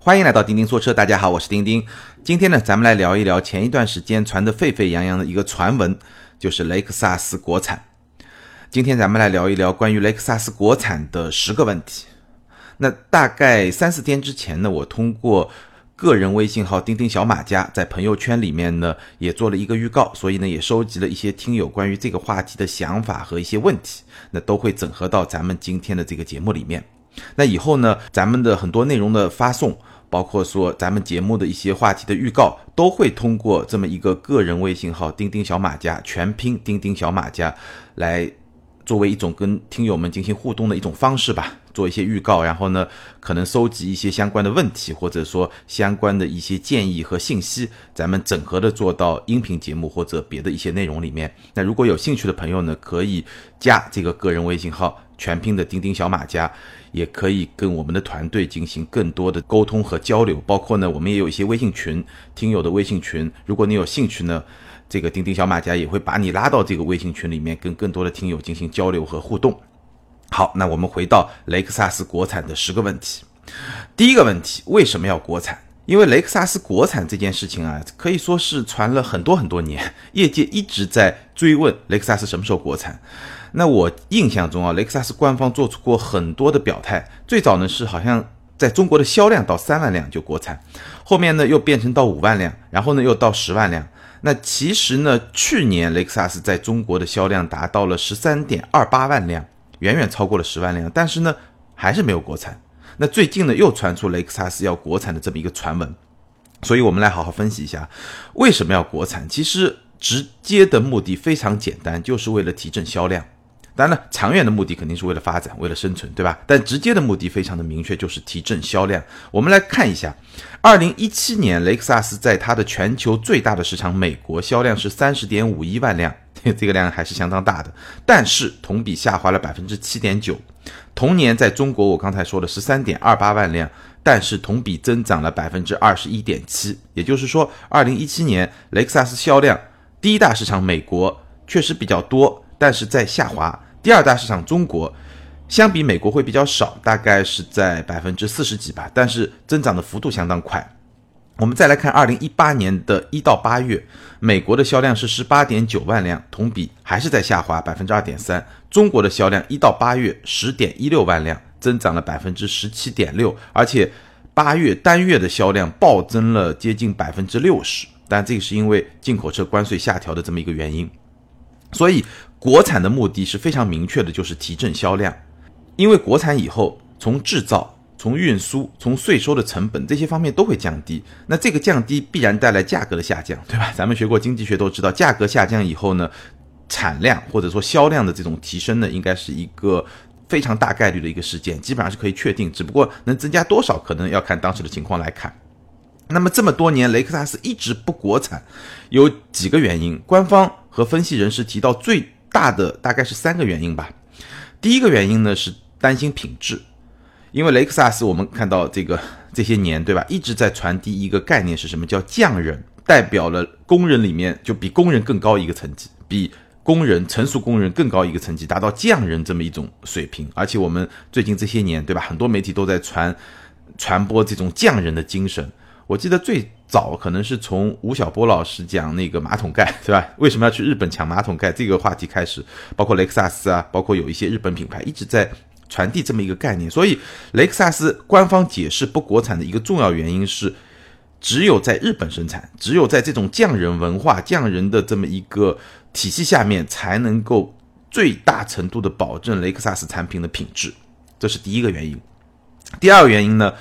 欢迎来到钉钉说车，大家好，我是钉钉。今天呢，咱们来聊一聊前一段时间传得沸沸扬扬的一个传闻，就是雷克萨斯国产。今天咱们来聊一聊关于雷克萨斯国产的十个问题。那大概三四天之前呢，我通过个人微信号钉钉小马家在朋友圈里面呢也做了一个预告，所以呢也收集了一些听友关于这个话题的想法和一些问题，那都会整合到咱们今天的这个节目里面。那以后呢，咱们的很多内容的发送，包括说咱们节目的一些话题的预告，都会通过这么一个个人微信号钉钉小马家全拼钉钉小马家来。作为一种跟听友们进行互动的一种方式吧，做一些预告，然后呢，可能收集一些相关的问题，或者说相关的一些建议和信息，咱们整合的做到音频节目或者别的一些内容里面。那如果有兴趣的朋友呢，可以加这个个人微信号，全拼的钉钉小马甲，也可以跟我们的团队进行更多的沟通和交流。包括呢，我们也有一些微信群，听友的微信群，如果你有兴趣呢。这个钉钉小马甲也会把你拉到这个微信群里面，跟更多的听友进行交流和互动。好，那我们回到雷克萨斯国产的十个问题。第一个问题，为什么要国产？因为雷克萨斯国产这件事情啊，可以说是传了很多很多年，业界一直在追问雷克萨斯什么时候国产。那我印象中啊，雷克萨斯官方做出过很多的表态，最早呢是好像在中国的销量到三万辆就国产，后面呢又变成到五万辆，然后呢又到十万辆。那其实呢，去年雷克萨斯在中国的销量达到了十三点二八万辆，远远超过了十万辆，但是呢，还是没有国产。那最近呢，又传出雷克萨斯要国产的这么一个传闻，所以我们来好好分析一下，为什么要国产？其实直接的目的非常简单，就是为了提振销量。当然了，长远的目的肯定是为了发展，为了生存，对吧？但直接的目的非常的明确，就是提振销量。我们来看一下，二零一七年雷克萨斯在它的全球最大的市场美国销量是三十点五一万辆，这个量还是相当大的，但是同比下滑了百分之七点九。同年在中国，我刚才说的十三点二八万辆，但是同比增长了百分之二十一点七。也就是说，二零一七年雷克萨斯销量第一大市场美国确实比较多，但是在下滑。第二大市场中国，相比美国会比较少，大概是在百分之四十几吧，但是增长的幅度相当快。我们再来看二零一八年的一到八月，美国的销量是十八点九万辆，同比还是在下滑百分之二点三。中国的销量一到八月十点一六万辆，增长了百分之十七点六，而且八月单月的销量暴增了接近百分之六十。但这个是因为进口车关税下调的这么一个原因，所以。国产的目的是非常明确的，就是提振销量，因为国产以后，从制造、从运输、从税收的成本这些方面都会降低，那这个降低必然带来价格的下降，对吧？咱们学过经济学都知道，价格下降以后呢，产量或者说销量的这种提升呢，应该是一个非常大概率的一个事件，基本上是可以确定，只不过能增加多少，可能要看当时的情况来看。那么这么多年，雷克萨斯一直不国产，有几个原因，官方和分析人士提到最。大的大概是三个原因吧。第一个原因呢是担心品质，因为雷克萨斯我们看到这个这些年对吧，一直在传递一个概念是什么叫匠人，代表了工人里面就比工人更高一个层级，比工人成熟工人更高一个层级，达到匠人这么一种水平。而且我们最近这些年对吧，很多媒体都在传传播这种匠人的精神。我记得最早可能是从吴晓波老师讲那个马桶盖，对吧？为什么要去日本抢马桶盖这个话题开始，包括雷克萨斯啊，包括有一些日本品牌一直在传递这么一个概念。所以雷克萨斯官方解释不国产的一个重要原因是，只有在日本生产，只有在这种匠人文化、匠人的这么一个体系下面，才能够最大程度的保证雷克萨斯产品的品质，这是第一个原因。第二个原因呢？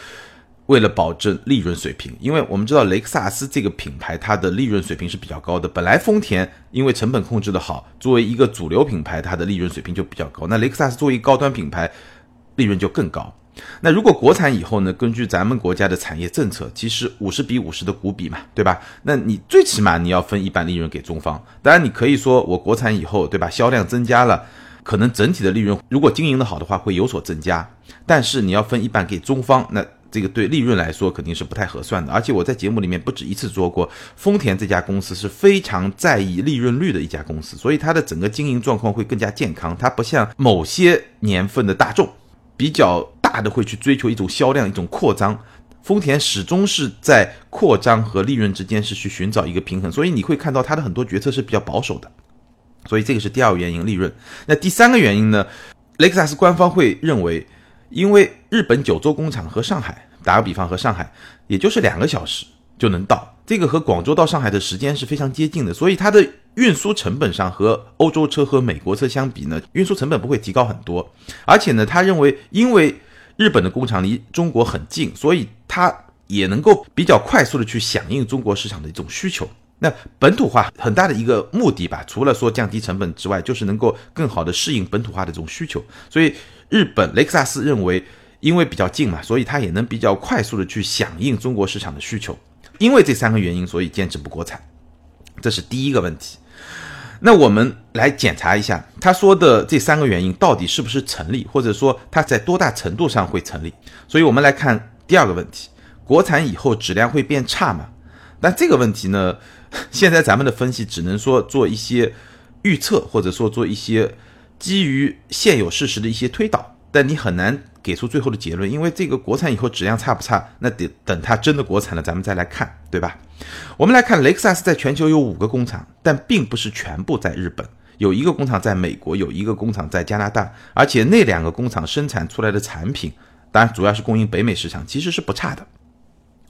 为了保证利润水平，因为我们知道雷克萨斯这个品牌，它的利润水平是比较高的。本来丰田因为成本控制的好，作为一个主流品牌，它的利润水平就比较高。那雷克萨斯作为高端品牌，利润就更高。那如果国产以后呢？根据咱们国家的产业政策，其实五十比五十的股比嘛，对吧？那你最起码你要分一半利润给中方。当然，你可以说我国产以后，对吧？销量增加了，可能整体的利润如果经营的好的话会有所增加。但是你要分一半给中方，那。这个对利润来说肯定是不太合算的，而且我在节目里面不止一次说过，丰田这家公司是非常在意利润率的一家公司，所以它的整个经营状况会更加健康。它不像某些年份的大众，比较大的会去追求一种销量、一种扩张，丰田始终是在扩张和利润之间是去寻找一个平衡，所以你会看到它的很多决策是比较保守的。所以这个是第二个原因，利润。那第三个原因呢？雷克萨斯官方会认为，因为日本九州工厂和上海，打个比方，和上海也就是两个小时就能到，这个和广州到上海的时间是非常接近的，所以它的运输成本上和欧洲车和美国车相比呢，运输成本不会提高很多。而且呢，他认为，因为日本的工厂离中国很近，所以它也能够比较快速的去响应中国市场的一种需求。那本土化很大的一个目的吧，除了说降低成本之外，就是能够更好的适应本土化的这种需求。所以日本雷克萨斯认为，因为比较近嘛，所以它也能比较快速的去响应中国市场的需求。因为这三个原因，所以坚持不国产，这是第一个问题。那我们来检查一下他说的这三个原因到底是不是成立，或者说它在多大程度上会成立。所以我们来看第二个问题：国产以后质量会变差吗？但这个问题呢？现在咱们的分析只能说做一些预测，或者说做一些基于现有事实的一些推导，但你很难给出最后的结论，因为这个国产以后质量差不差，那得等它真的国产了，咱们再来看，对吧？我们来看雷克萨斯在全球有五个工厂，但并不是全部在日本，有一个工厂在美国，有一个工厂在加拿大，而且那两个工厂生产出来的产品，当然主要是供应北美市场，其实是不差的。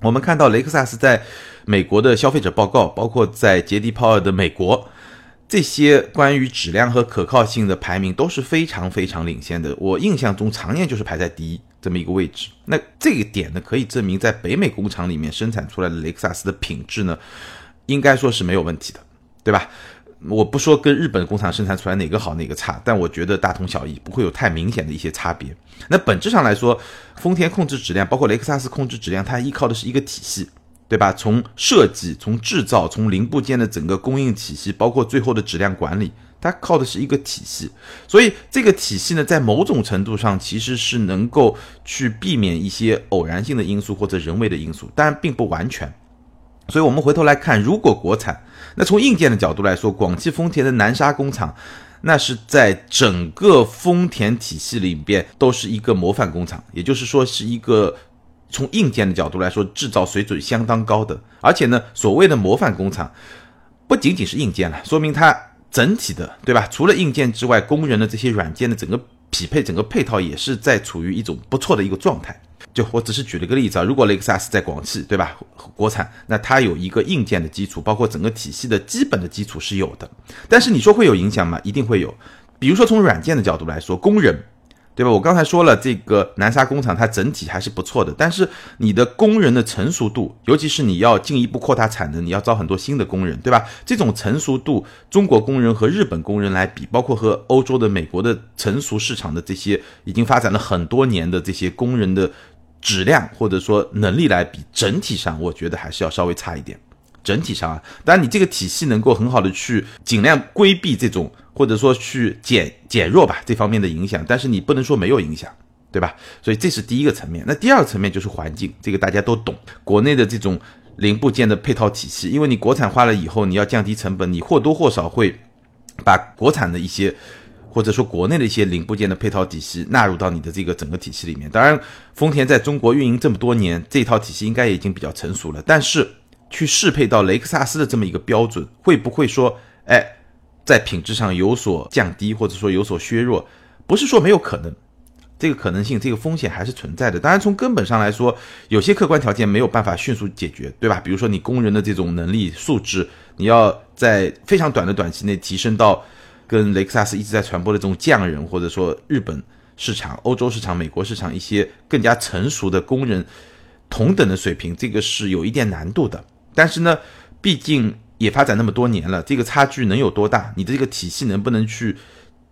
我们看到雷克萨斯在美国的消费者报告，包括在杰迪鲍尔的美国，这些关于质量和可靠性的排名都是非常非常领先的。我印象中常年就是排在第一这么一个位置。那这个点呢，可以证明在北美工厂里面生产出来的雷克萨斯的品质呢，应该说是没有问题的，对吧？我不说跟日本工厂生产出来哪个好哪个差，但我觉得大同小异，不会有太明显的一些差别。那本质上来说，丰田控制质量，包括雷克萨斯控制质量，它依靠的是一个体系，对吧？从设计、从制造、从零部件的整个供应体系，包括最后的质量管理，它靠的是一个体系。所以这个体系呢，在某种程度上其实是能够去避免一些偶然性的因素或者人为的因素，当然并不完全。所以我们回头来看，如果国产，那从硬件的角度来说，广汽丰田的南沙工厂，那是在整个丰田体系里边都是一个模范工厂，也就是说是一个从硬件的角度来说，制造水准相当高的。而且呢，所谓的模范工厂，不仅仅是硬件了，说明它整体的，对吧？除了硬件之外，工人的这些软件的整个匹配、整个配套也是在处于一种不错的一个状态。就我只是举了个例子啊，如果雷克萨斯在广汽，对吧？国产，那它有一个硬件的基础，包括整个体系的基本的基础是有的。但是你说会有影响吗？一定会有。比如说从软件的角度来说，工人，对吧？我刚才说了，这个南沙工厂它整体还是不错的，但是你的工人的成熟度，尤其是你要进一步扩大产能，你要招很多新的工人，对吧？这种成熟度，中国工人和日本工人来比，包括和欧洲的、美国的成熟市场的这些已经发展了很多年的这些工人的。质量或者说能力来比，整体上我觉得还是要稍微差一点。整体上啊，当然你这个体系能够很好的去尽量规避这种或者说去减减弱吧这方面的影响，但是你不能说没有影响，对吧？所以这是第一个层面。那第二个层面就是环境，这个大家都懂。国内的这种零部件的配套体系，因为你国产化了以后，你要降低成本，你或多或少会把国产的一些。或者说国内的一些零部件的配套体系纳入到你的这个整个体系里面。当然，丰田在中国运营这么多年，这套体系应该已经比较成熟了。但是去适配到雷克萨斯的这么一个标准，会不会说，哎，在品质上有所降低，或者说有所削弱？不是说没有可能，这个可能性，这个风险还是存在的。当然，从根本上来说，有些客观条件没有办法迅速解决，对吧？比如说你工人的这种能力素质，你要在非常短的短期内提升到。跟雷克萨斯一直在传播的这种匠人，或者说日本市场、欧洲市场、美国市场一些更加成熟的工人同等的水平，这个是有一点难度的。但是呢，毕竟也发展那么多年了，这个差距能有多大？你的这个体系能不能去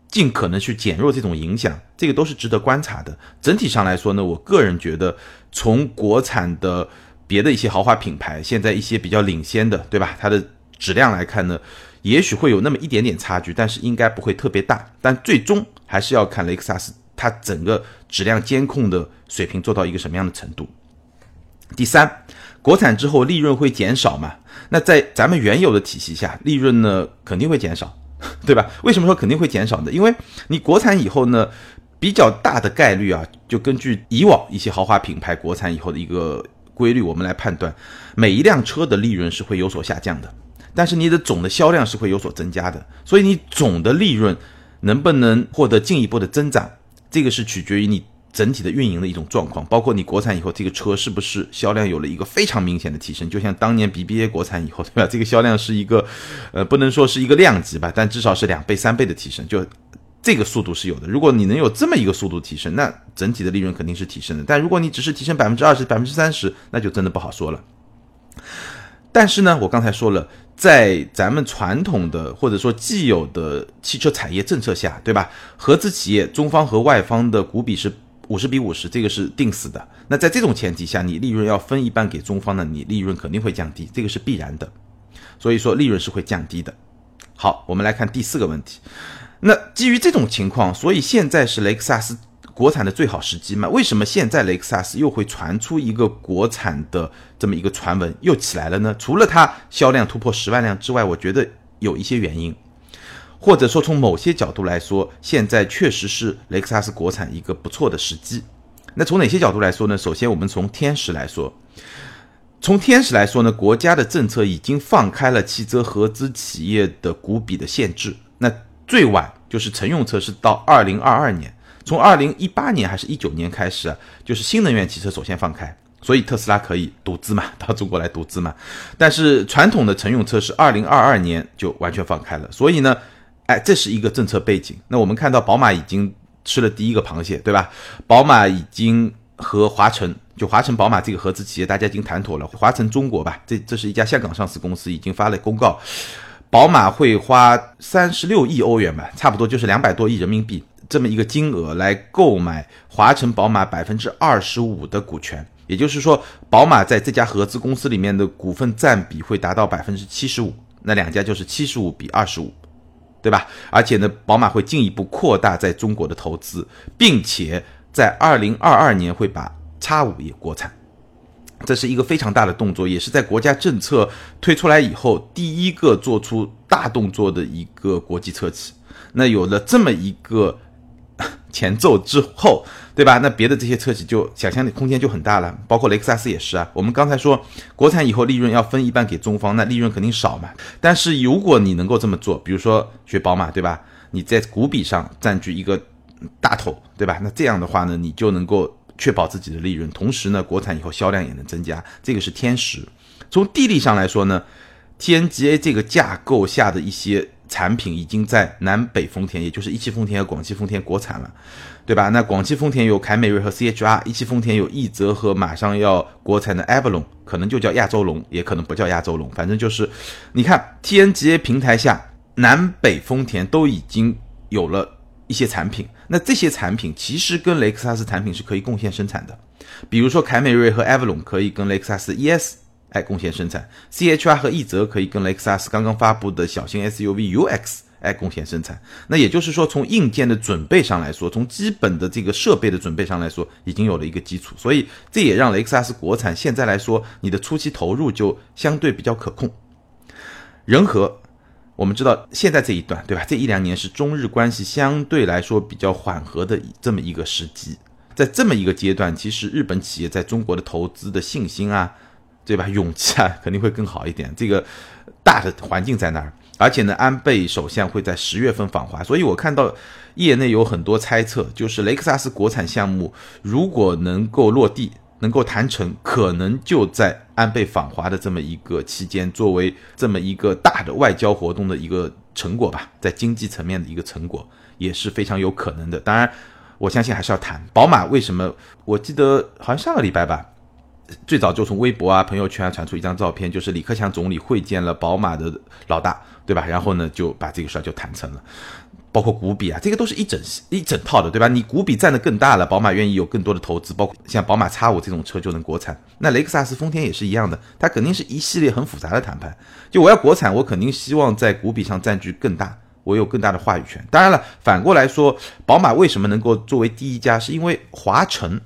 尽可能去减弱这种影响？这个都是值得观察的。整体上来说呢，我个人觉得，从国产的别的一些豪华品牌，现在一些比较领先的，对吧？它的质量来看呢？也许会有那么一点点差距，但是应该不会特别大。但最终还是要看雷克萨斯它整个质量监控的水平做到一个什么样的程度。第三，国产之后利润会减少嘛？那在咱们原有的体系下，利润呢肯定会减少，对吧？为什么说肯定会减少呢？因为你国产以后呢，比较大的概率啊，就根据以往一些豪华品牌国产以后的一个规律，我们来判断，每一辆车的利润是会有所下降的，但是你的总的销量是会有所增加的，所以你总的利润能不能获得进一步的增长，这个是取决于你。整体的运营的一种状况，包括你国产以后这个车是不是销量有了一个非常明显的提升，就像当年 BBA 国产以后，对吧？这个销量是一个，呃，不能说是一个量级吧，但至少是两倍、三倍的提升，就这个速度是有的。如果你能有这么一个速度提升，那整体的利润肯定是提升的。但如果你只是提升百分之二十、百分之三十，那就真的不好说了。但是呢，我刚才说了，在咱们传统的或者说既有的汽车产业政策下，对吧？合资企业中方和外方的股比是。五十比五十，这个是定死的。那在这种前提下，你利润要分一半给中方呢，你利润肯定会降低，这个是必然的。所以说利润是会降低的。好，我们来看第四个问题。那基于这种情况，所以现在是雷克萨斯国产的最好时机吗？为什么现在雷克萨斯又会传出一个国产的这么一个传闻又起来了呢？除了它销量突破十万辆之外，我觉得有一些原因。或者说，从某些角度来说，现在确实是雷克萨斯国产一个不错的时机。那从哪些角度来说呢？首先，我们从天时来说，从天时来说呢，国家的政策已经放开了汽车合资企业的股比的限制。那最晚就是乘用车是到二零二二年，从二零一八年还是一九年开始啊，就是新能源汽车首先放开，所以特斯拉可以独资嘛，到中国来独资嘛。但是传统的乘用车是二零二二年就完全放开了，所以呢。哎，这是一个政策背景。那我们看到宝马已经吃了第一个螃蟹，对吧？宝马已经和华晨，就华晨宝马这个合资企业，大家已经谈妥了。华晨中国吧，这这是一家香港上市公司，已经发了公告，宝马会花三十六亿欧元吧，差不多就是两百多亿人民币这么一个金额来购买华晨宝马百分之二十五的股权。也就是说，宝马在这家合资公司里面的股份占比会达到百分之七十五，那两家就是七十五比二十五。对吧？而且呢，宝马会进一步扩大在中国的投资，并且在二零二二年会把叉五也国产，这是一个非常大的动作，也是在国家政策推出来以后第一个做出大动作的一个国际车企。那有了这么一个。前奏之后，对吧？那别的这些车企就想象的空间就很大了，包括雷克萨斯也是啊。我们刚才说国产以后利润要分一半给中方，那利润肯定少嘛。但是如果你能够这么做，比如说学宝马，对吧？你在股比上占据一个大头，对吧？那这样的话呢，你就能够确保自己的利润，同时呢，国产以后销量也能增加，这个是天时。从地利上来说呢，TNGA 这个架构下的一些。产品已经在南北丰田，也就是一汽丰田和广汽丰田国产了，对吧？那广汽丰田有凯美瑞和 CHR，一汽丰田有奕泽和马上要国产的 Avalon，可能就叫亚洲龙，也可能不叫亚洲龙，反正就是，你看 TNGA 平台下，南北丰田都已经有了一些产品，那这些产品其实跟雷克萨斯产品是可以贡献生产的，比如说凯美瑞和 Avalon 可以跟雷克萨斯 ES。哎，贡献生产，CHR 和奕泽可以跟雷克萨斯刚刚发布的小型 SUV UX 哎贡献生产。那也就是说，从硬件的准备上来说，从基本的这个设备的准备上来说，已经有了一个基础。所以这也让雷克萨斯国产现在来说，你的初期投入就相对比较可控。仁和，我们知道现在这一段对吧？这一两年是中日关系相对来说比较缓和的这么一个时机，在这么一个阶段，其实日本企业在中国的投资的信心啊。对吧？勇气啊，肯定会更好一点。这个大的环境在那儿，而且呢，安倍首相会在十月份访华，所以我看到业内有很多猜测，就是雷克萨斯国产项目如果能够落地、能够谈成，可能就在安倍访华的这么一个期间，作为这么一个大的外交活动的一个成果吧，在经济层面的一个成果也是非常有可能的。当然，我相信还是要谈。宝马为什么？我记得好像上个礼拜吧。最早就从微博啊、朋友圈传出一张照片，就是李克强总理会见了宝马的老大，对吧？然后呢，就把这个事儿就谈成了，包括股比啊，这个都是一整一整套的，对吧？你股比占的更大了，宝马愿意有更多的投资，包括像宝马 X 五这种车就能国产。那雷克萨斯、丰田也是一样的，它肯定是一系列很复杂的谈判。就我要国产，我肯定希望在股比上占据更大，我有更大的话语权。当然了，反过来说，宝马为什么能够作为第一家，是因为华晨。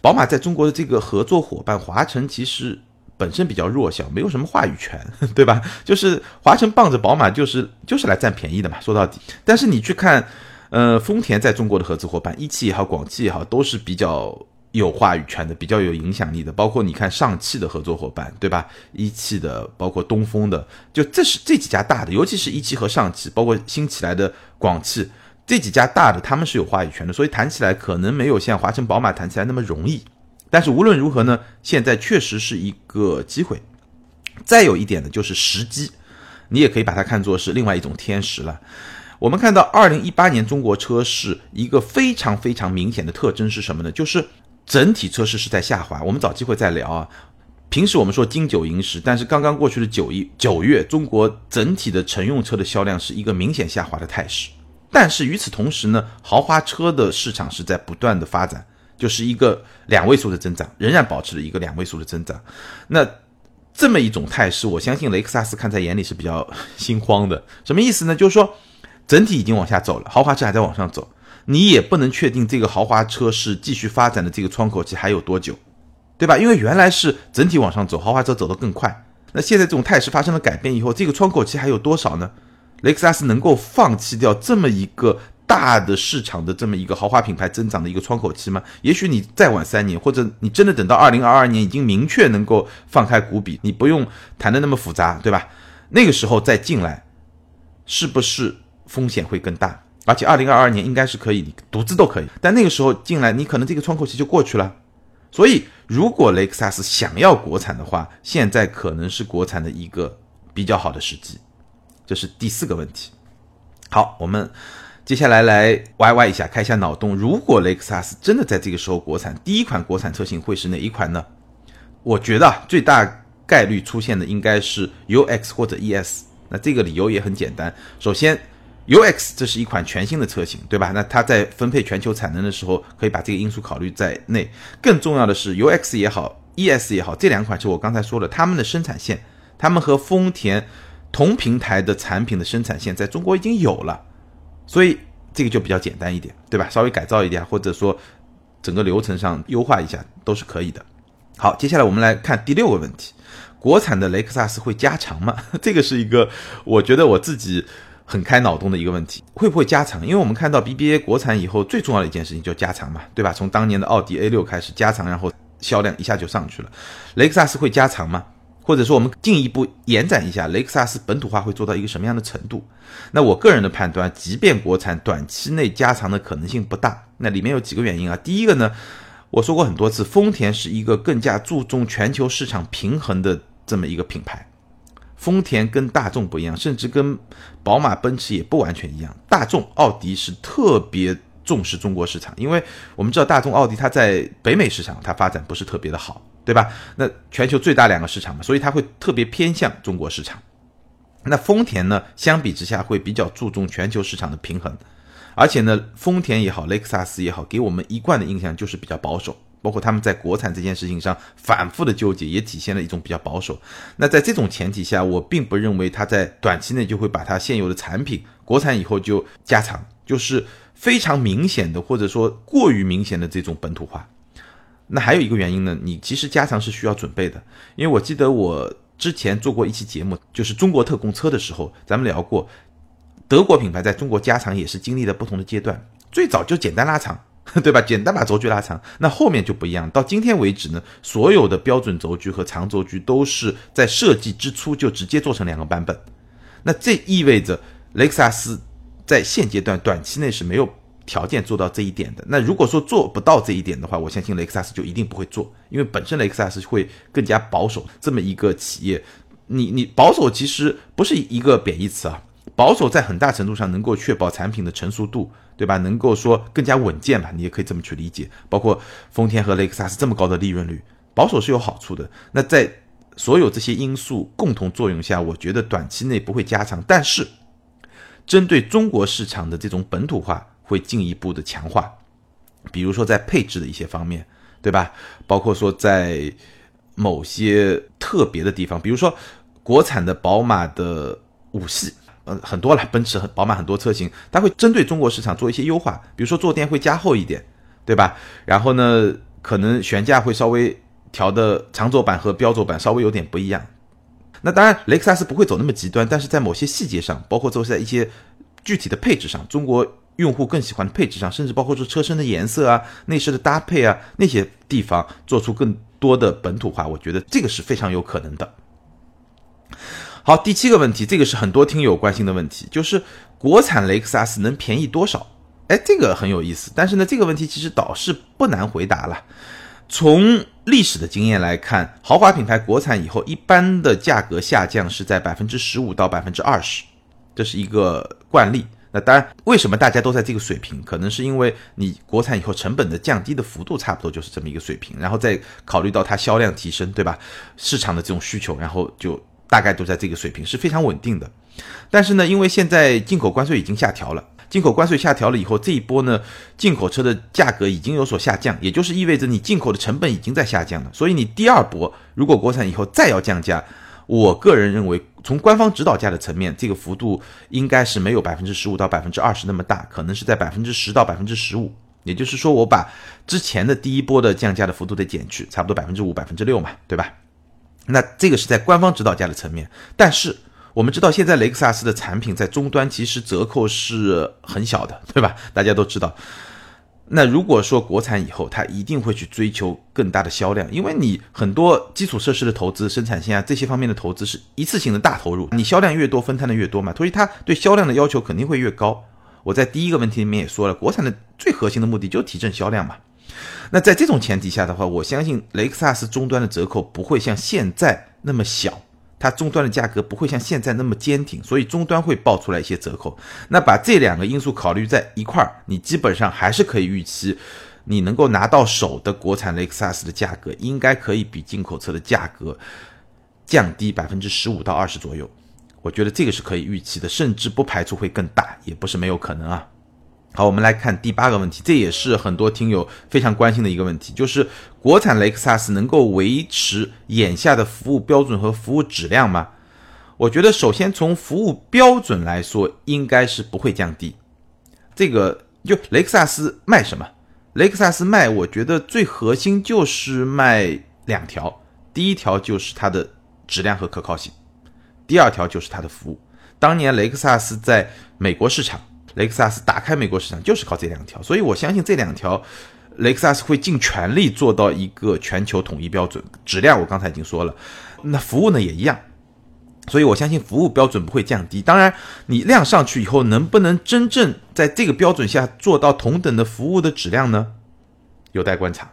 宝马在中国的这个合作伙伴华晨其实本身比较弱小，没有什么话语权，对吧？就是华晨傍着宝马就是就是来占便宜的嘛，说到底。但是你去看，呃，丰田在中国的合资伙伴，一汽也好，广汽也好，都是比较有话语权的、比较有影响力的，包括你看上汽的合作伙伴，对吧？一汽的，包括东风的，就这是这几家大的，尤其是一汽和上汽，包括新起来的广汽这几家大的，他们是有话语权的，所以谈起来可能没有像华晨宝马谈起来那么容易。但是无论如何呢，现在确实是一个机会。再有一点呢，就是时机，你也可以把它看作是另外一种天时了。我们看到，二零一八年中国车市一个非常非常明显的特征是什么呢？就是整体车市是在下滑。我们找机会再聊啊。平时我们说金九银十，但是刚刚过去的九一九月，中国整体的乘用车的销量是一个明显下滑的态势。但是与此同时呢，豪华车的市场是在不断的发展，就是一个两位数的增长，仍然保持了一个两位数的增长。那这么一种态势，我相信雷克萨斯看在眼里是比较心慌的。什么意思呢？就是说。整体已经往下走了，豪华车还在往上走，你也不能确定这个豪华车是继续发展的这个窗口期还有多久，对吧？因为原来是整体往上走，豪华车走得更快，那现在这种态势发生了改变以后，这个窗口期还有多少呢？雷克萨斯能够放弃掉这么一个大的市场的这么一个豪华品牌增长的一个窗口期吗？也许你再晚三年，或者你真的等到二零二二年已经明确能够放开股比，你不用谈的那么复杂，对吧？那个时候再进来，是不是？风险会更大，而且二零二二年应该是可以，你独资都可以。但那个时候进来，你可能这个窗口期就过去了。所以，如果雷克萨斯想要国产的话，现在可能是国产的一个比较好的时机。这是第四个问题。好，我们接下来来歪歪一下，开一下脑洞。如果雷克萨斯真的在这个时候国产，第一款国产车型会是哪一款呢？我觉得最大概率出现的应该是 UX 或者 ES。那这个理由也很简单，首先。UX 这是一款全新的车型，对吧？那它在分配全球产能的时候，可以把这个因素考虑在内。更重要的是，UX 也好，ES 也好，这两款车我刚才说了，他们的生产线，他们和丰田同平台的产品的生产线在中国已经有了，所以这个就比较简单一点，对吧？稍微改造一点，或者说整个流程上优化一下都是可以的。好，接下来我们来看第六个问题：国产的雷克萨斯会加长吗？这个是一个，我觉得我自己。很开脑洞的一个问题，会不会加长？因为我们看到 BBA 国产以后最重要的一件事情就加长嘛，对吧？从当年的奥迪 A 六开始加长，然后销量一下就上去了。雷克萨斯会加长吗？或者说我们进一步延展一下，雷克萨斯本土化会做到一个什么样的程度？那我个人的判断，即便国产短期内加长的可能性不大。那里面有几个原因啊？第一个呢，我说过很多次，丰田是一个更加注重全球市场平衡的这么一个品牌。丰田跟大众不一样，甚至跟宝马、奔驰也不完全一样。大众、奥迪是特别重视中国市场，因为我们知道大众、奥迪它在北美市场它发展不是特别的好，对吧？那全球最大两个市场嘛，所以它会特别偏向中国市场。那丰田呢，相比之下会比较注重全球市场的平衡，而且呢，丰田也好，雷克萨斯也好，给我们一贯的印象就是比较保守。包括他们在国产这件事情上反复的纠结，也体现了一种比较保守。那在这种前提下，我并不认为它在短期内就会把它现有的产品国产以后就加长，就是非常明显的或者说过于明显的这种本土化。那还有一个原因呢，你其实加长是需要准备的，因为我记得我之前做过一期节目，就是中国特供车的时候，咱们聊过，德国品牌在中国加长也是经历了不同的阶段，最早就简单拉长。对吧？简单把轴距拉长，那后面就不一样。到今天为止呢，所有的标准轴距和长轴距都是在设计之初就直接做成两个版本。那这意味着雷克萨斯在现阶段短期内是没有条件做到这一点的。那如果说做不到这一点的话，我相信雷克萨斯就一定不会做，因为本身雷克萨斯会更加保守。这么一个企业，你你保守其实不是一个贬义词啊。保守在很大程度上能够确保产品的成熟度，对吧？能够说更加稳健吧，你也可以这么去理解。包括丰田和雷克萨斯这么高的利润率，保守是有好处的。那在所有这些因素共同作用下，我觉得短期内不会加长，但是针对中国市场的这种本土化会进一步的强化，比如说在配置的一些方面，对吧？包括说在某些特别的地方，比如说国产的宝马的五系。呃，很多了，奔驰、宝马很多车型，它会针对中国市场做一些优化，比如说坐垫会加厚一点，对吧？然后呢，可能悬架会稍微调的长轴版和标轴版稍微有点不一样。那当然，雷克萨斯不会走那么极端，但是在某些细节上，包括说在一些具体的配置上，中国用户更喜欢的配置上，甚至包括说车身的颜色啊、内饰的搭配啊那些地方做出更多的本土化，我觉得这个是非常有可能的。好，第七个问题，这个是很多听友关心的问题，就是国产雷克萨斯能便宜多少？哎，这个很有意思。但是呢，这个问题其实倒是不难回答了。从历史的经验来看，豪华品牌国产以后，一般的价格下降是在百分之十五到百分之二十，这是一个惯例。那当然，为什么大家都在这个水平？可能是因为你国产以后成本的降低的幅度差不多就是这么一个水平，然后再考虑到它销量提升，对吧？市场的这种需求，然后就。大概都在这个水平是非常稳定的，但是呢，因为现在进口关税已经下调了，进口关税下调了以后，这一波呢，进口车的价格已经有所下降，也就是意味着你进口的成本已经在下降了。所以你第二波如果国产以后再要降价，我个人认为从官方指导价的层面，这个幅度应该是没有百分之十五到百分之二十那么大，可能是在百分之十到百分之十五。也就是说，我把之前的第一波的降价的幅度得减去，差不多百分之五、百分之六嘛，对吧？那这个是在官方指导价的层面，但是我们知道现在雷克萨斯的产品在终端其实折扣是很小的，对吧？大家都知道。那如果说国产以后，它一定会去追求更大的销量，因为你很多基础设施的投资、生产线啊这些方面的投资是一次性的大投入，你销量越多，分摊的越多嘛，所以它对销量的要求肯定会越高。我在第一个问题里面也说了，国产的最核心的目的就是提振销量嘛。那在这种前提下的话，我相信雷克萨斯终端的折扣不会像现在那么小，它终端的价格不会像现在那么坚挺，所以终端会爆出来一些折扣。那把这两个因素考虑在一块儿，你基本上还是可以预期，你能够拿到手的国产雷克萨斯的价格，应该可以比进口车的价格降低百分之十五到二十左右。我觉得这个是可以预期的，甚至不排除会更大，也不是没有可能啊。好，我们来看第八个问题，这也是很多听友非常关心的一个问题，就是国产雷克萨斯能够维持眼下的服务标准和服务质量吗？我觉得首先从服务标准来说，应该是不会降低。这个就雷克萨斯卖什么？雷克萨斯卖，我觉得最核心就是卖两条，第一条就是它的质量和可靠性，第二条就是它的服务。当年雷克萨斯在美国市场。雷克萨斯打开美国市场就是靠这两条，所以我相信这两条，雷克萨斯会尽全力做到一个全球统一标准。质量我刚才已经说了，那服务呢也一样，所以我相信服务标准不会降低。当然，你量上去以后，能不能真正在这个标准下做到同等的服务的质量呢？有待观察。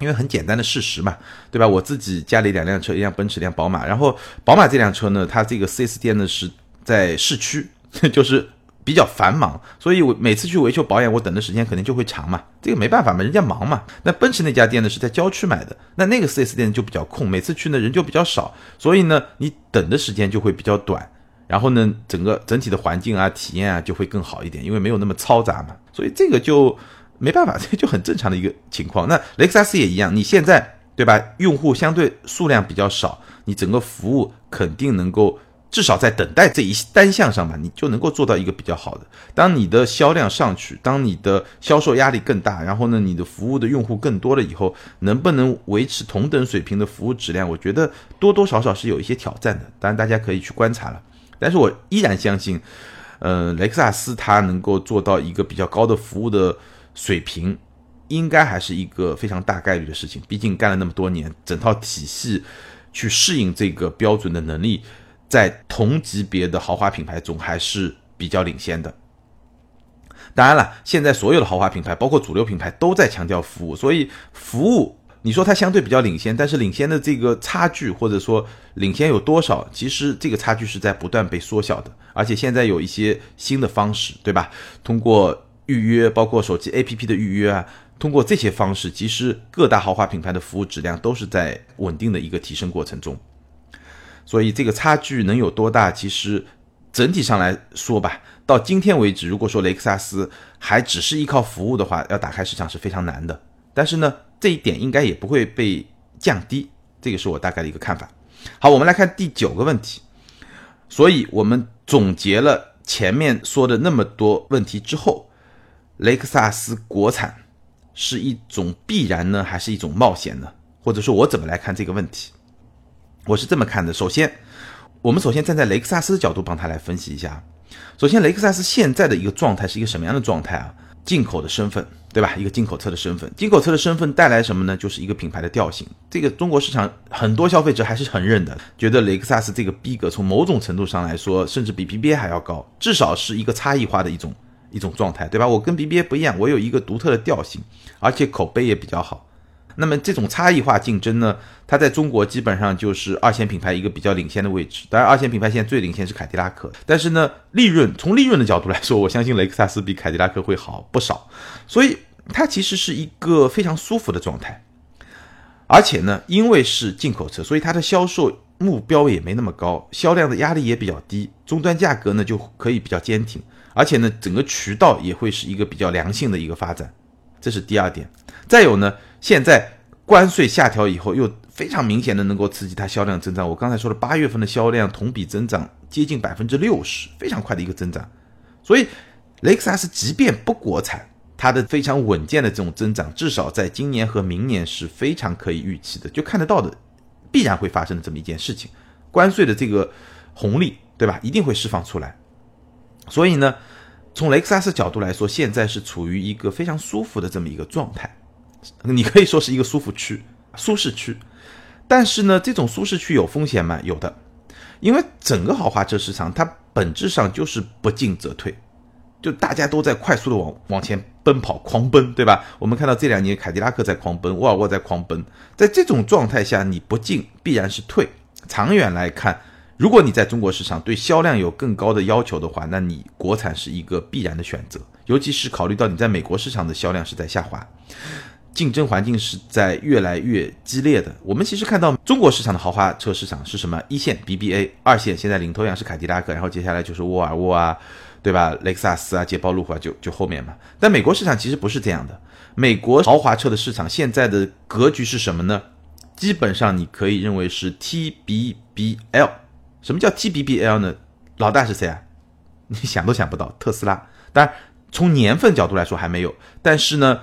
因为很简单的事实嘛，对吧？我自己家里两辆车，一辆奔驰，一辆宝马。然后宝马这辆车呢，它这个 4S 店呢是在市区，就是。比较繁忙，所以我每次去维修保养，我等的时间肯定就会长嘛。这个没办法嘛，人家忙嘛。那奔驰那家店呢是在郊区买的，那那个 4S 店就比较空，每次去呢人就比较少，所以呢你等的时间就会比较短，然后呢整个整体的环境啊体验啊就会更好一点，因为没有那么嘈杂嘛。所以这个就没办法，这就很正常的一个情况。那雷克萨斯也一样，你现在对吧？用户相对数量比较少，你整个服务肯定能够。至少在等待这一单项上吧，你就能够做到一个比较好的。当你的销量上去，当你的销售压力更大，然后呢，你的服务的用户更多了以后，能不能维持同等水平的服务质量？我觉得多多少少是有一些挑战的。当然，大家可以去观察了。但是我依然相信，呃，雷克萨斯它能够做到一个比较高的服务的水平，应该还是一个非常大概率的事情。毕竟干了那么多年，整套体系去适应这个标准的能力。在同级别的豪华品牌中还是比较领先的。当然了，现在所有的豪华品牌，包括主流品牌，都在强调服务，所以服务你说它相对比较领先，但是领先的这个差距或者说领先有多少，其实这个差距是在不断被缩小的。而且现在有一些新的方式，对吧？通过预约，包括手机 APP 的预约啊，通过这些方式，其实各大豪华品牌的服务质量都是在稳定的一个提升过程中。所以这个差距能有多大？其实整体上来说吧，到今天为止，如果说雷克萨斯还只是依靠服务的话，要打开市场是非常难的。但是呢，这一点应该也不会被降低，这个是我大概的一个看法。好，我们来看第九个问题。所以我们总结了前面说的那么多问题之后，雷克萨斯国产是一种必然呢，还是一种冒险呢？或者说，我怎么来看这个问题？我是这么看的，首先，我们首先站在雷克萨斯的角度帮他来分析一下。首先，雷克萨斯现在的一个状态是一个什么样的状态啊？进口的身份，对吧？一个进口车的身份，进口车的身份带来什么呢？就是一个品牌的调性。这个中国市场很多消费者还是很认的，觉得雷克萨斯这个逼格从某种程度上来说，甚至比 BBA 还要高，至少是一个差异化的一种一种状态，对吧？我跟 BBA 不一样，我有一个独特的调性，而且口碑也比较好。那么这种差异化竞争呢，它在中国基本上就是二线品牌一个比较领先的位置。当然，二线品牌现在最领先是凯迪拉克，但是呢，利润从利润的角度来说，我相信雷克萨斯比凯迪拉克会好不少。所以它其实是一个非常舒服的状态。而且呢，因为是进口车，所以它的销售目标也没那么高，销量的压力也比较低，终端价格呢就可以比较坚挺。而且呢，整个渠道也会是一个比较良性的一个发展。这是第二点。再有呢。现在关税下调以后，又非常明显的能够刺激它销量增长。我刚才说了，八月份的销量同比增长接近百分之六十，非常快的一个增长。所以雷克萨斯即便不国产，它的非常稳健的这种增长，至少在今年和明年是非常可以预期的，就看得到的，必然会发生的这么一件事情。关税的这个红利，对吧？一定会释放出来。所以呢，从雷克萨斯角度来说，现在是处于一个非常舒服的这么一个状态。你可以说是一个舒服区、舒适区，但是呢，这种舒适区有风险吗？有的，因为整个豪华车市场它本质上就是不进则退，就大家都在快速的往往前奔跑、狂奔，对吧？我们看到这两年凯迪拉克在狂奔，沃尔沃在狂奔，在这种状态下，你不进必然是退。长远来看，如果你在中国市场对销量有更高的要求的话，那你国产是一个必然的选择，尤其是考虑到你在美国市场的销量是在下滑。竞争环境是在越来越激烈的。我们其实看到中国市场的豪华车市场是什么？一线 BBA，二线现在领头羊是凯迪拉克，然后接下来就是沃尔沃啊，对吧？雷克萨斯啊，捷豹路虎啊，就就后面嘛。但美国市场其实不是这样的。美国豪华车的市场现在的格局是什么呢？基本上你可以认为是 TBBL。什么叫 TBBL 呢？老大是谁啊？你想都想不到，特斯拉。当然，从年份角度来说还没有，但是呢。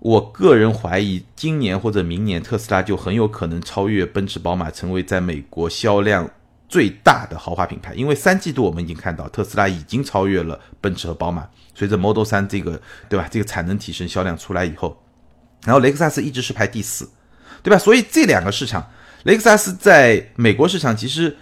我个人怀疑，今年或者明年，特斯拉就很有可能超越奔驰、宝马，成为在美国销量最大的豪华品牌。因为三季度我们已经看到，特斯拉已经超越了奔驰和宝马。随着 Model 3这个，对吧？这个产能提升，销量出来以后，然后雷克萨斯一直是排第四，对吧？所以这两个市场，雷克萨斯在美国市场，其实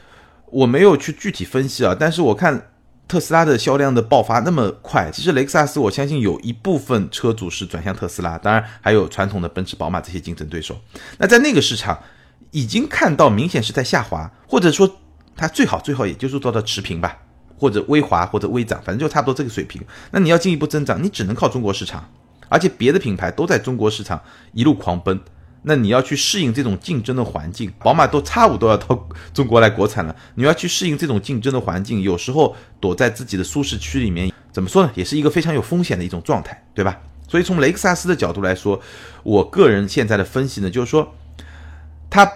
我没有去具体分析啊，但是我看。特斯拉的销量的爆发那么快，其实雷克萨斯我相信有一部分车主是转向特斯拉，当然还有传统的奔驰、宝马这些竞争对手。那在那个市场已经看到明显是在下滑，或者说它最好最好也就是做到持平吧，或者微滑或者微涨，反正就差不多这个水平。那你要进一步增长，你只能靠中国市场，而且别的品牌都在中国市场一路狂奔。那你要去适应这种竞争的环境，宝马都差五都要到中国来国产了，你要去适应这种竞争的环境，有时候躲在自己的舒适区里面，怎么说呢，也是一个非常有风险的一种状态，对吧？所以从雷克萨斯的角度来说，我个人现在的分析呢，就是说，它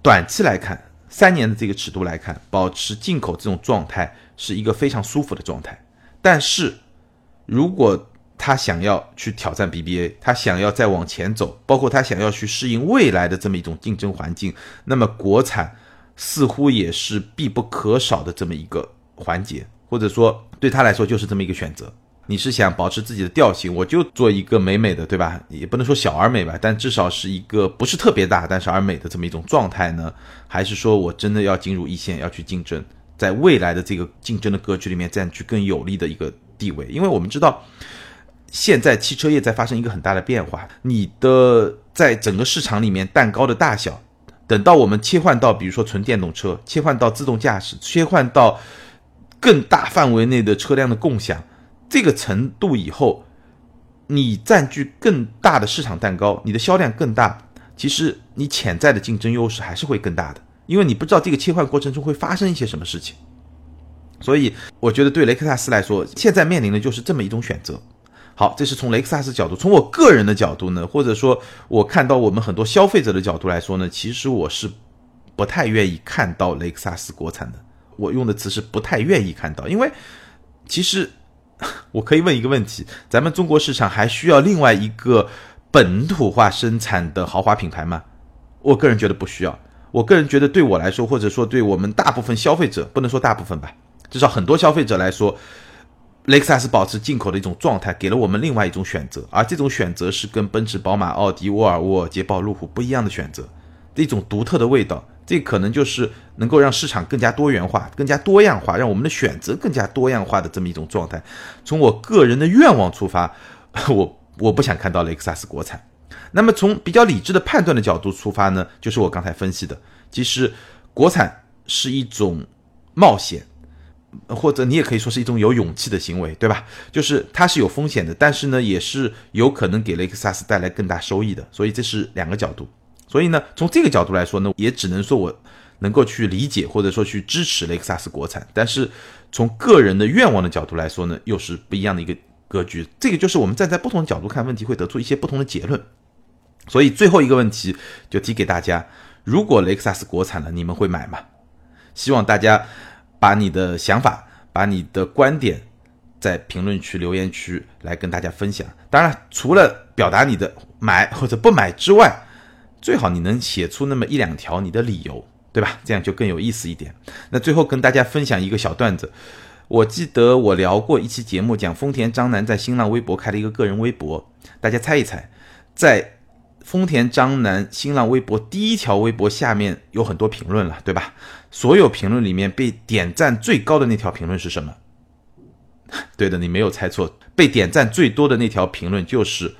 短期来看，三年的这个尺度来看，保持进口这种状态是一个非常舒服的状态，但是如果他想要去挑战 BBA，他想要再往前走，包括他想要去适应未来的这么一种竞争环境，那么国产似乎也是必不可少的这么一个环节，或者说对他来说就是这么一个选择。你是想保持自己的调性，我就做一个美美的，对吧？也不能说小而美吧，但至少是一个不是特别大，但是而美的这么一种状态呢？还是说我真的要进入一线，要去竞争，在未来的这个竞争的格局里面占据更有利的一个地位？因为我们知道。现在汽车业在发生一个很大的变化，你的在整个市场里面蛋糕的大小，等到我们切换到比如说纯电动车，切换到自动驾驶，切换到更大范围内的车辆的共享这个程度以后，你占据更大的市场蛋糕，你的销量更大，其实你潜在的竞争优势还是会更大的，因为你不知道这个切换过程中会发生一些什么事情，所以我觉得对雷克萨斯来说，现在面临的就是这么一种选择。好，这是从雷克萨斯角度，从我个人的角度呢，或者说我看到我们很多消费者的角度来说呢，其实我是不太愿意看到雷克萨斯国产的。我用的词是不太愿意看到，因为其实我可以问一个问题：咱们中国市场还需要另外一个本土化生产的豪华品牌吗？我个人觉得不需要。我个人觉得，对我来说，或者说对我们大部分消费者，不能说大部分吧。至少很多消费者来说，雷克萨斯保持进口的一种状态，给了我们另外一种选择，而这种选择是跟奔驰、宝马、奥迪、沃尔沃、捷豹、路虎不一样的选择，一种独特的味道。这可能就是能够让市场更加多元化、更加多样化，让我们的选择更加多样化的这么一种状态。从我个人的愿望出发，我 我不想看到雷克萨斯国产。那么从比较理智的判断的角度出发呢，就是我刚才分析的，其实国产是一种冒险，或者你也可以说是一种有勇气的行为，对吧？就是它是有风险的，但是呢，也是有可能给雷克萨斯带来更大收益的。所以这是两个角度。所以呢，从这个角度来说呢，也只能说我能够去理解或者说去支持雷克萨斯国产。但是从个人的愿望的角度来说呢，又是不一样的一个格局。这个就是我们站在不同的角度看问题，会得出一些不同的结论。所以最后一个问题就提给大家：如果雷克萨斯国产了，你们会买吗？希望大家把你的想法、把你的观点在评论区、留言区来跟大家分享。当然，除了表达你的买或者不买之外，最好你能写出那么一两条你的理由，对吧？这样就更有意思一点。那最后跟大家分享一个小段子，我记得我聊过一期节目，讲丰田章男在新浪微博开了一个个人微博，大家猜一猜，在丰田章男新浪微博第一条微博下面有很多评论了，对吧？所有评论里面被点赞最高的那条评论是什么？对的，你没有猜错，被点赞最多的那条评论就是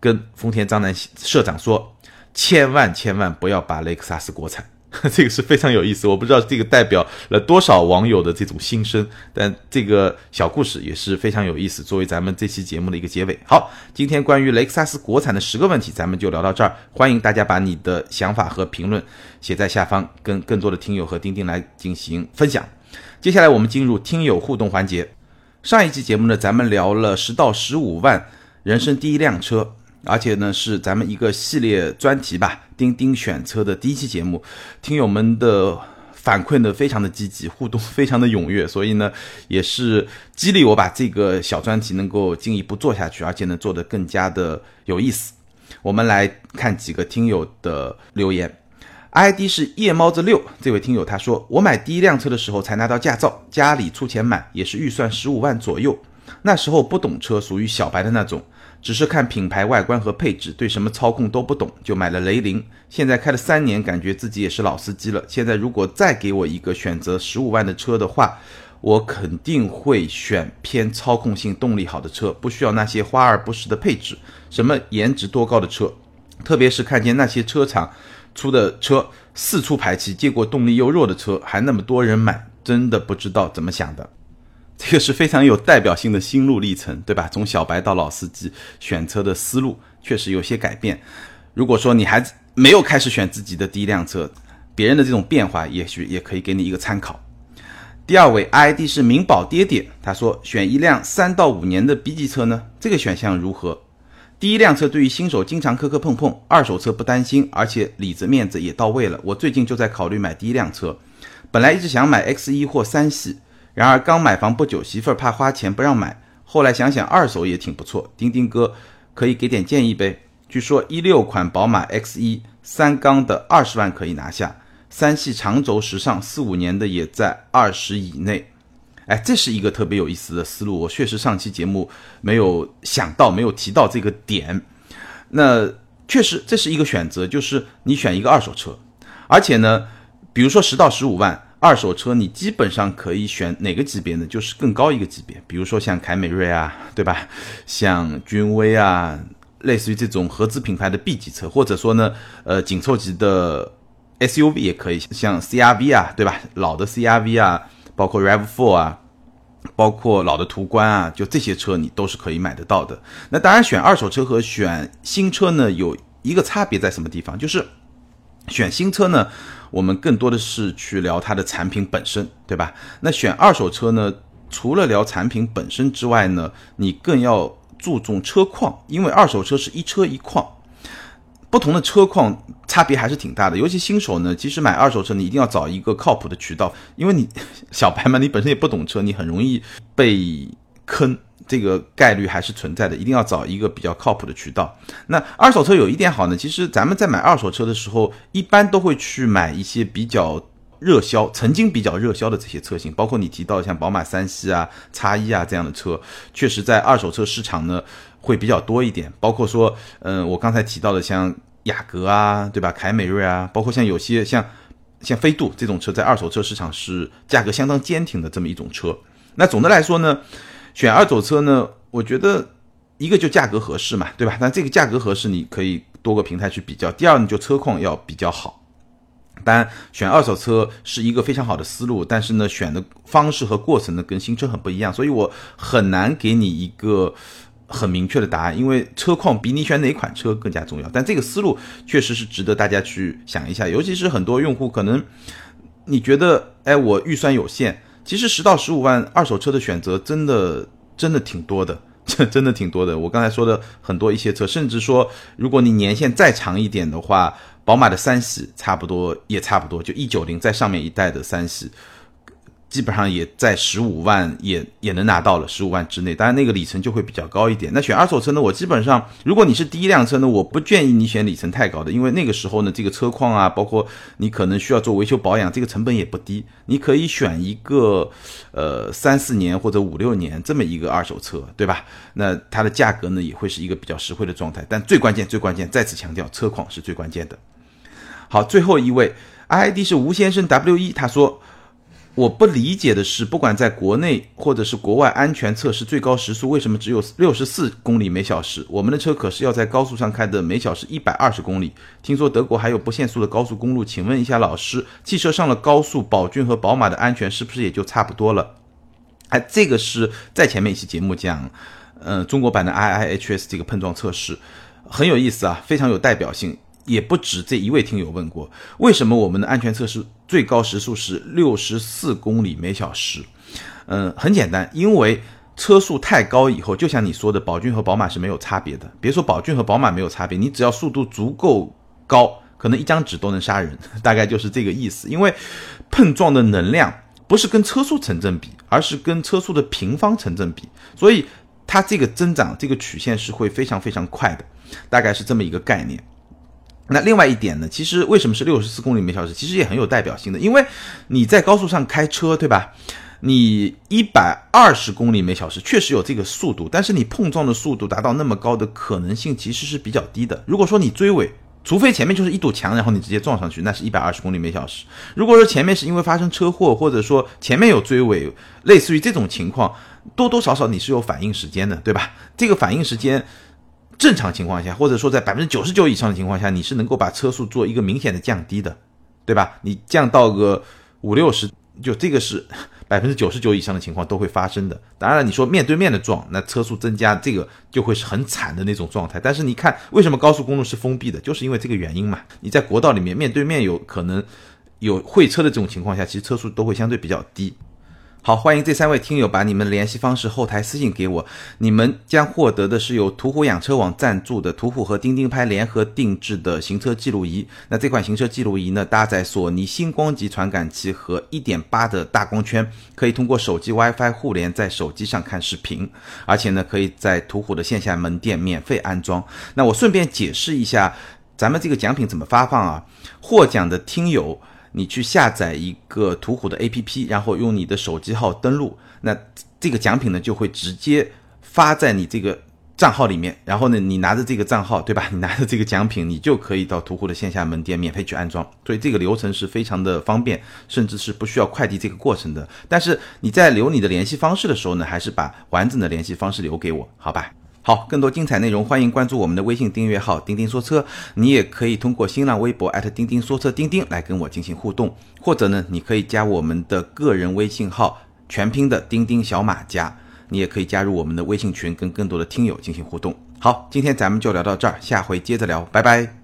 跟丰田章男社长说。千万千万不要把雷克萨斯国产，这个是非常有意思。我不知道这个代表了多少网友的这种心声，但这个小故事也是非常有意思，作为咱们这期节目的一个结尾。好，今天关于雷克萨斯国产的十个问题，咱们就聊到这儿。欢迎大家把你的想法和评论写在下方，跟更多的听友和钉钉来进行分享。接下来我们进入听友互动环节。上一期节目呢，咱们聊了十到十五万人生第一辆车。而且呢，是咱们一个系列专题吧，钉钉选车的第一期节目，听友们的反馈呢非常的积极，互动非常的踊跃，所以呢，也是激励我把这个小专题能够进一步做下去，而且呢，做得更加的有意思。我们来看几个听友的留言，ID 是夜猫子六，这位听友他说，我买第一辆车的时候才拿到驾照，家里出钱买，也是预算十五万左右，那时候不懂车，属于小白的那种。只是看品牌、外观和配置，对什么操控都不懂，就买了雷凌。现在开了三年，感觉自己也是老司机了。现在如果再给我一个选择十五万的车的话，我肯定会选偏操控性、动力好的车，不需要那些花而不实的配置，什么颜值多高的车。特别是看见那些车厂出的车四出排气，结果动力又弱的车还那么多人买，真的不知道怎么想的。这个是非常有代表性的心路历程，对吧？从小白到老司机，选车的思路确实有些改变。如果说你还没有开始选自己的第一辆车，别人的这种变化也许也可以给你一个参考。第二位 ID 是明宝爹爹，他说选一辆三到五年的 B 级车呢，这个选项如何？第一辆车对于新手经常磕磕碰碰，二手车不担心，而且里子面子也到位了。我最近就在考虑买第一辆车，本来一直想买 X 一或三系。然而刚买房不久，媳妇儿怕花钱不让买。后来想想二手也挺不错，丁丁哥可以给点建议呗？据说一六款宝马 X 一三缸的二十万可以拿下，三系长轴时尚四五年的也在二十以内。哎，这是一个特别有意思的思路，我确实上期节目没有想到，没有提到这个点。那确实这是一个选择，就是你选一个二手车，而且呢，比如说十到十五万。二手车你基本上可以选哪个级别呢？就是更高一个级别，比如说像凯美瑞啊，对吧？像君威啊，类似于这种合资品牌的 B 级车，或者说呢，呃，紧凑级的 SUV 也可以，像 CRV 啊，对吧？老的 CRV 啊，包括 Rav4 啊，包括老的途观啊，就这些车你都是可以买得到的。那当然，选二手车和选新车呢，有一个差别在什么地方？就是选新车呢。我们更多的是去聊它的产品本身，对吧？那选二手车呢？除了聊产品本身之外呢，你更要注重车况，因为二手车是一车一况，不同的车况差别还是挺大的。尤其新手呢，其实买二手车你一定要找一个靠谱的渠道，因为你小白嘛，你本身也不懂车，你很容易被坑。这个概率还是存在的，一定要找一个比较靠谱的渠道。那二手车有一点好呢，其实咱们在买二手车的时候，一般都会去买一些比较热销，曾经比较热销的这些车型，包括你提到像宝马三系啊、叉一啊这样的车，确实在二手车市场呢会比较多一点。包括说，嗯，我刚才提到的像雅阁啊，对吧？凯美瑞啊，包括像有些像像飞度这种车，在二手车市场是价格相当坚挺的这么一种车。那总的来说呢，选二手车呢，我觉得一个就价格合适嘛，对吧？但这个价格合适，你可以多个平台去比较。第二呢，就车况要比较好。当然，选二手车是一个非常好的思路，但是呢，选的方式和过程呢，跟新车很不一样，所以我很难给你一个很明确的答案，因为车况比你选哪款车更加重要。但这个思路确实是值得大家去想一下，尤其是很多用户可能你觉得，哎，我预算有限，其实十到十五万二手车的选择真的真的挺多的，这 真的挺多的。我刚才说的很多一些车，甚至说如果你年限再长一点的话。宝马的三系差不多也差不多，就一九零在上面一代的三系，基本上也在十五万也也能拿到了十五万之内，当然那个里程就会比较高一点。那选二手车呢？我基本上如果你是第一辆车呢，我不建议你选里程太高的，因为那个时候呢，这个车况啊，包括你可能需要做维修保养，这个成本也不低。你可以选一个呃三四年或者五六年这么一个二手车，对吧？那它的价格呢也会是一个比较实惠的状态。但最关键最关键，再次强调，车况是最关键的。好，最后一位 ID 是吴先生 W 一，他说：“我不理解的是，不管在国内或者是国外，安全测试最高时速为什么只有六十四公里每小时？我们的车可是要在高速上开的，每小时一百二十公里。听说德国还有不限速的高速公路，请问一下老师，汽车上了高速，宝骏和宝马的安全是不是也就差不多了？哎，这个是在前面一期节目讲，嗯，中国版的 IIHS 这个碰撞测试很有意思啊，非常有代表性。”也不止这一位听友问过，为什么我们的安全测试最高时速是六十四公里每小时？嗯，很简单，因为车速太高以后，就像你说的，宝骏和宝马是没有差别的。别说宝骏和宝马没有差别，你只要速度足够高，可能一张纸都能杀人，大概就是这个意思。因为碰撞的能量不是跟车速成正比，而是跟车速的平方成正比，所以它这个增长这个曲线是会非常非常快的，大概是这么一个概念。那另外一点呢，其实为什么是六十四公里每小时？其实也很有代表性的，因为你在高速上开车，对吧？你一百二十公里每小时确实有这个速度，但是你碰撞的速度达到那么高的可能性其实是比较低的。如果说你追尾，除非前面就是一堵墙，然后你直接撞上去，那是一百二十公里每小时。如果说前面是因为发生车祸，或者说前面有追尾，类似于这种情况，多多少少你是有反应时间的，对吧？这个反应时间。正常情况下，或者说在百分之九十九以上的情况下，你是能够把车速做一个明显的降低的，对吧？你降到个五六十，就这个是 百分之九十九以上的情况都会发生的。当然了，你说面对面的撞，那车速增加，这个就会是很惨的那种状态。但是你看，为什么高速公路是封闭的？就是因为这个原因嘛。你在国道里面面对面有可能有会车的这种情况下，其实车速都会相对比较低。好，欢迎这三位听友把你们的联系方式后台私信给我，你们将获得的是由途虎养车网赞助的途虎和钉钉拍联合定制的行车记录仪。那这款行车记录仪呢，搭载索尼星光级传感器和一点八的大光圈，可以通过手机 WiFi 互联在手机上看视频，而且呢，可以在途虎的线下门店免费安装。那我顺便解释一下，咱们这个奖品怎么发放啊？获奖的听友。你去下载一个途虎的 APP，然后用你的手机号登录，那这个奖品呢就会直接发在你这个账号里面。然后呢，你拿着这个账号，对吧？你拿着这个奖品，你就可以到途虎的线下门店免费去安装。所以这个流程是非常的方便，甚至是不需要快递这个过程的。但是你在留你的联系方式的时候呢，还是把完整的联系方式留给我，好吧？好，更多精彩内容，欢迎关注我们的微信订阅号“钉钉说车”。你也可以通过新浪微博钉钉说车钉钉来跟我进行互动，或者呢，你可以加我们的个人微信号全拼的钉钉小马家，你也可以加入我们的微信群，跟更多的听友进行互动。好，今天咱们就聊到这儿，下回接着聊，拜拜。